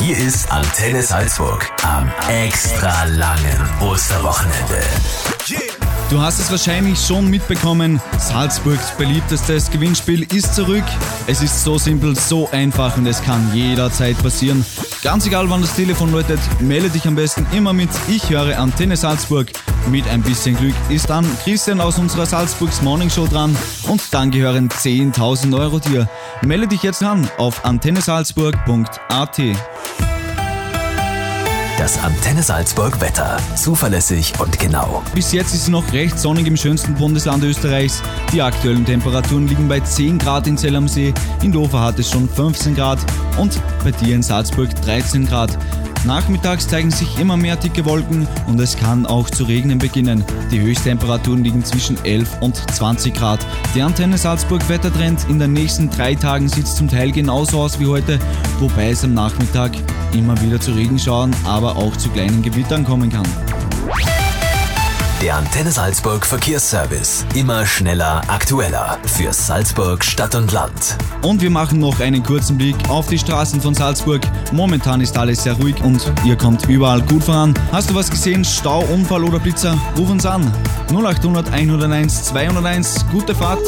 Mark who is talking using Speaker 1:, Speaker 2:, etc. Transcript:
Speaker 1: Hier ist Antenne Salzburg am extra langen Osterwochenende.
Speaker 2: Du hast es wahrscheinlich schon mitbekommen, Salzburgs beliebtestes Gewinnspiel ist zurück. Es ist so simpel, so einfach und es kann jederzeit passieren. Ganz egal, wann das Telefon läutet, melde dich am besten immer mit Ich höre Antenne Salzburg. Mit ein bisschen Glück ist dann Christian aus unserer Salzburgs Morning Show dran und dann gehören 10.000 Euro dir. Melde dich jetzt an auf antennesalzburg.at.
Speaker 1: Das Antenne Salzburg Wetter. Zuverlässig und genau.
Speaker 2: Bis jetzt ist es noch recht sonnig im schönsten Bundesland Österreichs. Die aktuellen Temperaturen liegen bei 10 Grad in Zell am See, in Dover hat es schon 15 Grad und bei dir in Salzburg 13 Grad. Nachmittags zeigen sich immer mehr dicke Wolken und es kann auch zu regnen beginnen. Die Höchsttemperaturen liegen zwischen 11 und 20 Grad. Der Antenne Salzburg Wettertrend in den nächsten drei Tagen sieht zum Teil genauso aus wie heute, wobei es am Nachmittag immer wieder zu Regenschauern, aber auch zu kleinen Gewittern kommen kann.
Speaker 1: Der Antenne Salzburg Verkehrsservice. Immer schneller, aktueller. Für Salzburg Stadt und Land.
Speaker 2: Und wir machen noch einen kurzen Blick auf die Straßen von Salzburg. Momentan ist alles sehr ruhig und ihr kommt überall gut voran. Hast du was gesehen? Stau, Unfall oder Blitzer? Ruf uns an. 0800 101 201. Gute Fahrt.